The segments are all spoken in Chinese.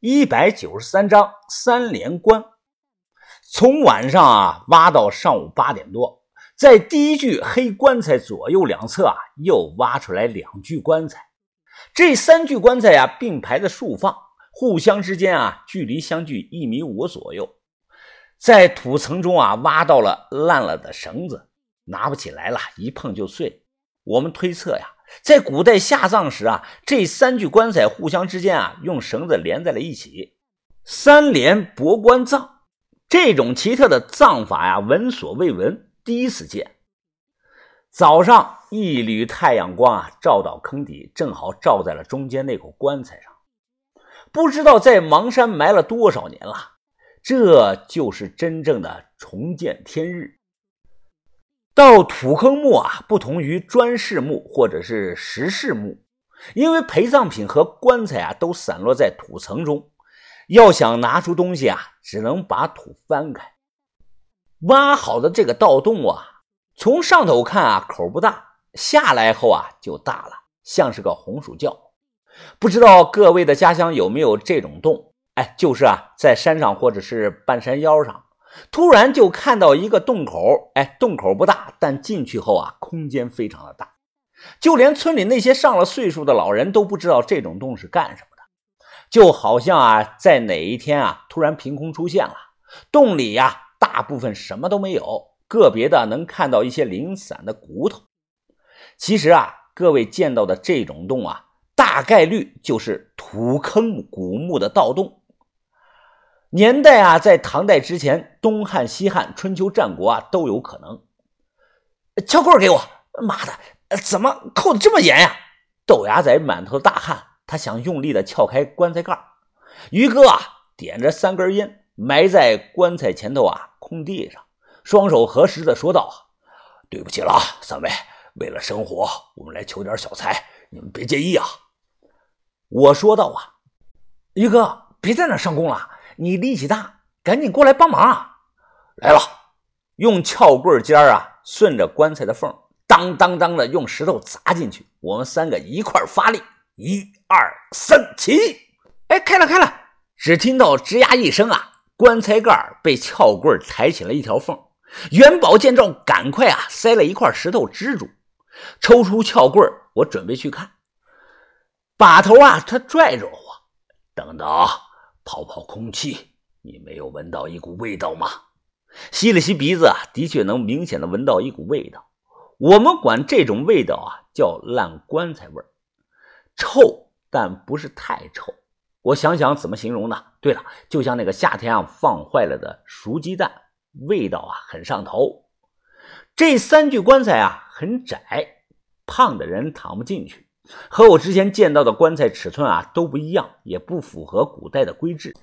一百九十三章三连关。从晚上啊挖到上午八点多，在第一具黑棺材左右两侧啊又挖出来两具棺材。这三具棺材呀并排的竖放，互相之间啊距离相距一米五左右。在土层中啊挖到了烂了的绳子，拿不起来了，一碰就碎。我们推测呀。在古代下葬时啊，这三具棺材互相之间啊用绳子连在了一起，三连博棺葬。这种奇特的葬法呀，闻所未闻，第一次见。早上一缕太阳光啊照到坑底，正好照在了中间那口棺材上。不知道在邙山埋了多少年了，这就是真正的重见天日。到土坑墓啊，不同于砖室墓或者是石室墓，因为陪葬品和棺材啊都散落在土层中，要想拿出东西啊，只能把土翻开。挖好的这个盗洞啊，从上头看啊口不大，下来后啊就大了，像是个红薯窖。不知道各位的家乡有没有这种洞？哎，就是啊，在山上或者是半山腰上。突然就看到一个洞口，哎，洞口不大，但进去后啊，空间非常的大，就连村里那些上了岁数的老人都不知道这种洞是干什么的，就好像啊，在哪一天啊，突然凭空出现了，洞里呀，大部分什么都没有，个别的能看到一些零散的骨头。其实啊，各位见到的这种洞啊，大概率就是土坑古墓的盗洞。年代啊，在唐代之前，东汉、西汉、春秋战国啊都有可能。撬棍给我！妈的，怎么扣的这么严呀？豆芽仔满头大汗，他想用力的撬开棺材盖。于哥啊，点着三根烟，埋在棺材前头啊空地上，双手合十的说道：“对不起了，三位，为了生活，我们来求点小财，你们别介意啊。”我说道：“啊，于哥，别在那上供了。”你力气大，赶紧过来帮忙啊！来了，用撬棍尖啊，顺着棺材的缝，当当当的用石头砸进去。我们三个一块发力，一二三，起！哎，开了开了！只听到吱呀一声啊，棺材盖被撬棍抬起了一条缝。元宝见状，赶快啊，塞了一块石头支住，抽出撬棍我准备去看。把头啊，他拽着我，等等。泡泡空气，你没有闻到一股味道吗？吸了吸鼻子啊，的确能明显的闻到一股味道。我们管这种味道啊叫烂棺材味儿臭，但不是太臭。我想想怎么形容呢？对了，就像那个夏天啊放坏了的熟鸡蛋，味道啊很上头。这三具棺材啊很窄，胖的人躺不进去。和我之前见到的棺材尺寸啊都不一样，也不符合古代的规制。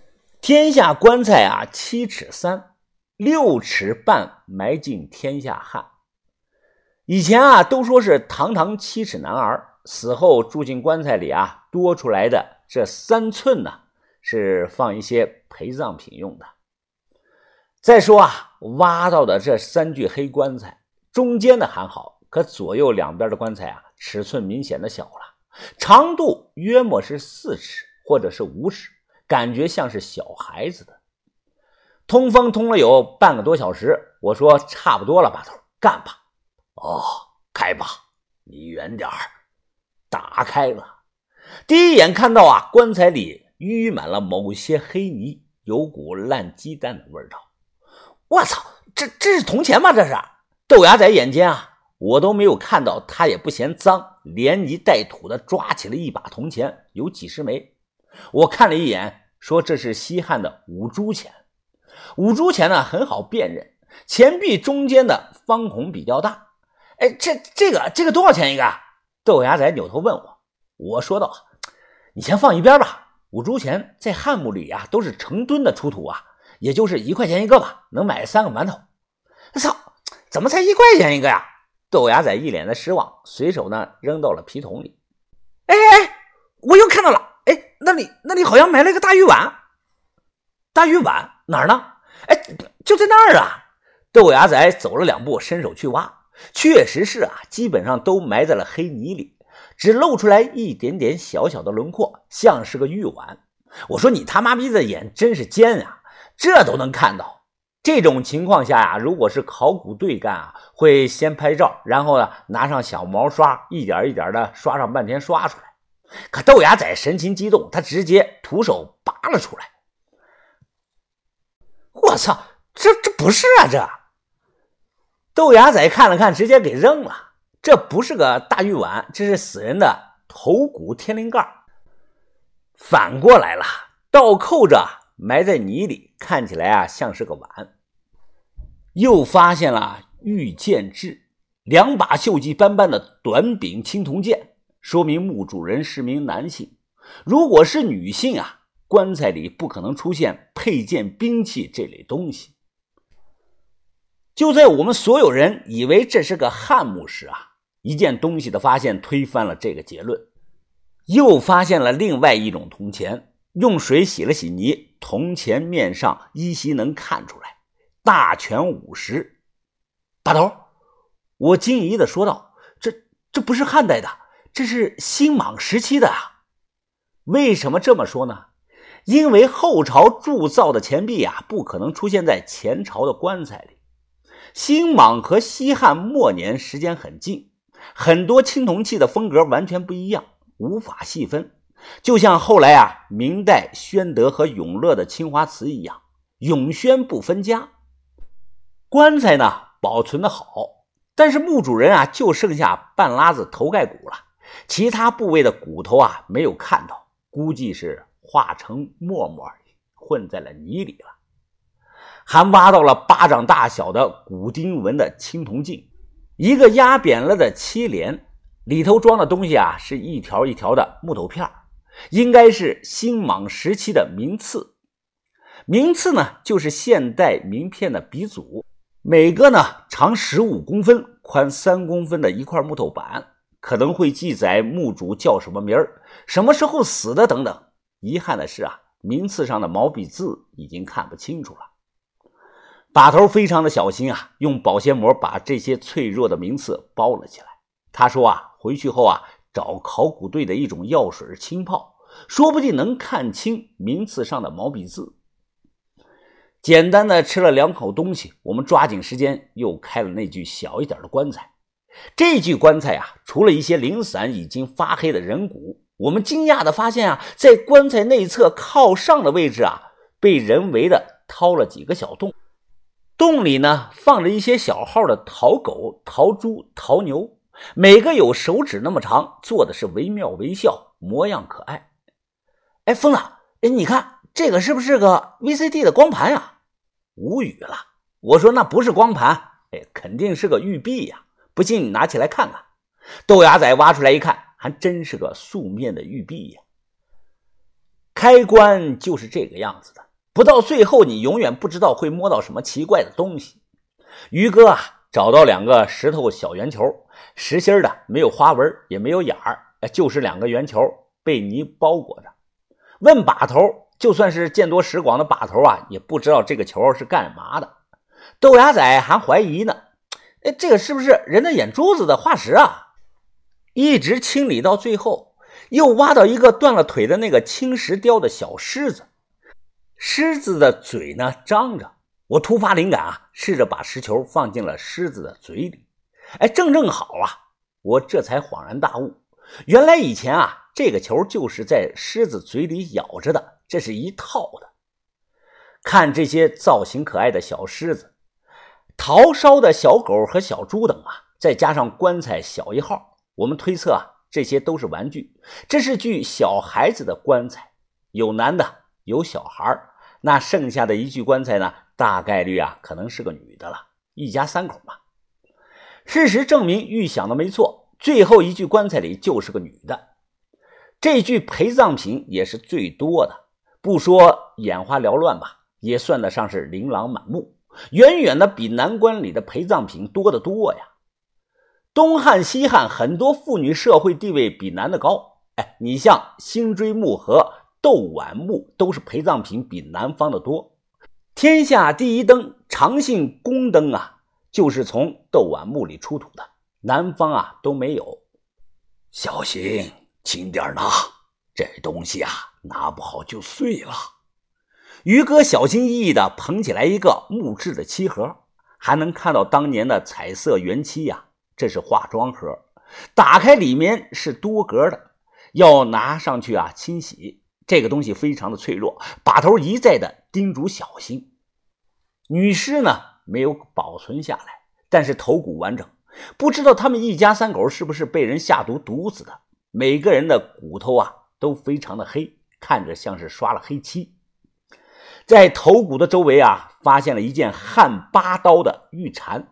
天下棺材啊七尺三，六尺半埋进天下汉。以前啊都说是堂堂七尺男儿死后住进棺材里啊，多出来的这三寸呢是放一些陪葬品用的。再说啊，挖到的这三具黑棺材，中间的还好，可左右两边的棺材啊。尺寸明显的小了，长度约莫是四尺或者是五尺，感觉像是小孩子的。通风通了有半个多小时，我说差不多了，把头干吧。哦，开吧，离远点儿。打开了，第一眼看到啊，棺材里淤满了某些黑泥，有股烂鸡蛋的味道。我操，这这是铜钱吗？这是豆芽仔眼尖啊！我都没有看到，他也不嫌脏，连泥带土的抓起了一把铜钱，有几十枚。我看了一眼，说这是西汉的五铢钱。五铢钱呢很好辨认，钱币中间的方孔比较大。哎，这这个这个多少钱一个？豆芽仔扭头问我，我说道：“你先放一边吧。五铢钱在汉墓里啊都是成吨的出土啊，也就是一块钱一个吧，能买三个馒头。”我操，怎么才一块钱一个呀？豆芽仔一脸的失望，随手呢扔到了皮桶里。哎哎哎，我又看到了，哎，那里那里好像埋了一个大玉碗。大玉碗哪儿呢？哎，就在那儿啊！豆芽仔走了两步，伸手去挖，确实是啊，基本上都埋在了黑泥里，只露出来一点点小小的轮廓，像是个玉碗。我说你他妈逼的眼真是尖啊，这都能看到。这种情况下呀，如果是考古队干啊，会先拍照，然后呢拿上小毛刷，一点一点的刷上半天刷出来。可豆芽仔神情激动，他直接徒手拔了出来。我操，这这不是啊！这豆芽仔看了看，直接给扔了。这不是个大玉碗，这是死人的头骨天灵盖，反过来了，倒扣着埋在泥里，看起来啊像是个碗。又发现了玉剑制，两把锈迹斑斑的短柄青铜剑，说明墓主人是名男性。如果是女性啊，棺材里不可能出现佩剑、兵器这类东西。就在我们所有人以为这是个汉墓时啊，一件东西的发现推翻了这个结论，又发现了另外一种铜钱，用水洗了洗泥，铜钱面上依稀能看出来。大权五十，大头，我惊疑的说道：“这这不是汉代的，这是新莽时期的啊！为什么这么说呢？因为后朝铸造的钱币啊，不可能出现在前朝的棺材里。新莽和西汉末年时间很近，很多青铜器的风格完全不一样，无法细分。就像后来啊，明代宣德和永乐的青花瓷一样，永宣不分家。”棺材呢保存的好，但是墓主人啊就剩下半拉子头盖骨了，其他部位的骨头啊没有看到，估计是化成沫沫混在了泥里了。还挖到了巴掌大小的骨钉纹的青铜镜，一个压扁了的漆帘，里头装的东西啊是一条一条的木头片应该是新莽时期的名次。名次呢就是现代名片的鼻祖。每个呢长十五公分、宽三公分的一块木头板，可能会记载墓主叫什么名儿、什么时候死的等等。遗憾的是啊，名次上的毛笔字已经看不清楚了。把头非常的小心啊，用保鲜膜把这些脆弱的名次包了起来。他说啊，回去后啊，找考古队的一种药水浸泡，说不定能看清名次上的毛笔字。简单的吃了两口东西，我们抓紧时间又开了那具小一点的棺材。这具棺材啊，除了一些零散已经发黑的人骨，我们惊讶的发现啊，在棺材内侧靠上的位置啊，被人为的掏了几个小洞，洞里呢放着一些小号的陶狗、陶猪、陶牛，每个有手指那么长，做的是惟妙惟肖，模样可爱。哎，疯子，哎，你看这个是不是个 VCD 的光盘呀？无语了，我说那不是光盘，哎，肯定是个玉璧呀！不信你拿起来看看。豆芽仔挖出来一看，还真是个素面的玉璧呀。开关就是这个样子的，不到最后你永远不知道会摸到什么奇怪的东西。于哥啊，找到两个石头小圆球，实心的，没有花纹，也没有眼儿，就是两个圆球被泥包裹着。问把头。就算是见多识广的把头啊，也不知道这个球是干嘛的。豆芽仔还怀疑呢，哎，这个是不是人的眼珠子的化石啊？一直清理到最后，又挖到一个断了腿的那个青石雕的小狮子，狮子的嘴呢张着。我突发灵感啊，试着把石球放进了狮子的嘴里，哎，正正好啊！我这才恍然大悟，原来以前啊，这个球就是在狮子嘴里咬着的。这是一套的，看这些造型可爱的小狮子、陶烧的小狗和小猪等啊，再加上棺材小一号，我们推测啊，这些都是玩具。这是具小孩子的棺材，有男的，有小孩那剩下的一具棺材呢，大概率啊，可能是个女的了，一家三口嘛。事实证明，预想的没错，最后一具棺材里就是个女的，这具陪葬品也是最多的。不说眼花缭乱吧，也算得上是琳琅满目，远远的比南关里的陪葬品多得多呀。东汉、西汉很多妇女社会地位比男的高，哎，你像辛追墓和窦绾墓都是陪葬品比南方的多。天下第一灯长信宫灯啊，就是从窦宛墓里出土的，南方啊都没有。小心，轻点拿，这东西啊。拿不好就碎了。于哥小心翼翼地捧起来一个木质的漆盒，还能看到当年的彩色原漆呀。这是化妆盒，打开里面是多格的，要拿上去啊清洗。这个东西非常的脆弱，把头一再的叮嘱小心。女尸呢没有保存下来，但是头骨完整。不知道他们一家三口是不是被人下毒毒死的？每个人的骨头啊都非常的黑，看着像是刷了黑漆。在头骨的周围啊，发现了一件汉八刀的玉蝉，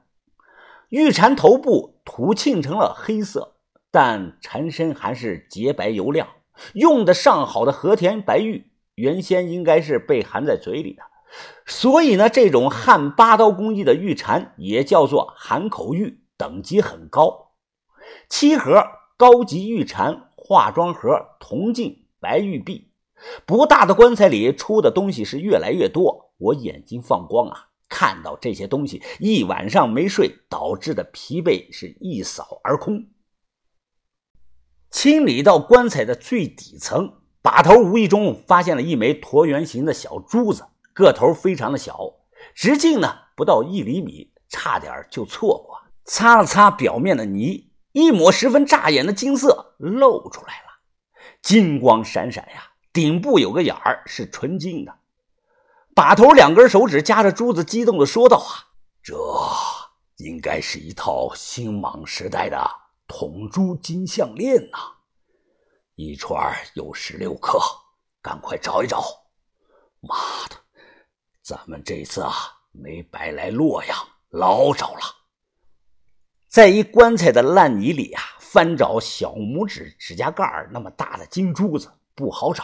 玉蝉头部涂沁成了黑色，但蝉身还是洁白油亮。用的上好的和田白玉，原先应该是被含在嘴里的，所以呢，这种汉八刀工艺的玉蝉也叫做含口玉，等级很高。七盒高级玉蝉化妆盒，铜镜白玉璧。不大的棺材里出的东西是越来越多，我眼睛放光啊！看到这些东西，一晚上没睡导致的疲惫是一扫而空。清理到棺材的最底层，把头无意中发现了一枚椭圆形的小珠子，个头非常的小，直径呢不到一厘米，差点就错过。擦了擦表面的泥，一抹十分扎眼的金色露出来了，金光闪闪呀。顶部有个眼儿，是纯金的。把头两根手指夹着珠子，激动的说道：“啊，这应该是一套星莽时代的铜珠金项链呐，一串有十六克，赶快找一找。妈的，咱们这次啊，没白来洛阳，捞着了。在一棺材的烂泥里啊，翻找小拇指指甲盖那么大的金珠子，不好找。”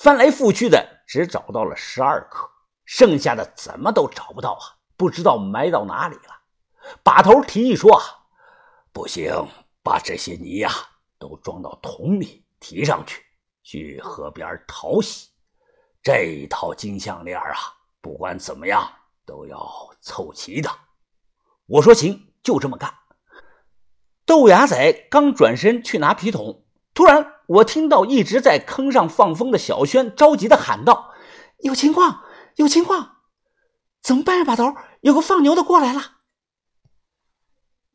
翻来覆去的，只找到了十二颗，剩下的怎么都找不到啊！不知道埋到哪里了。把头提议说：“啊，不行，把这些泥呀都装到桶里，提上去，去河边淘洗。这一套金项链啊，不管怎么样都要凑齐的。”我说：“行，就这么干。”豆芽仔刚转身去拿皮桶，突然。我听到一直在坑上放风的小轩着急的喊道：“有情况，有情况！怎么办呀，把头？有个放牛的过来了。”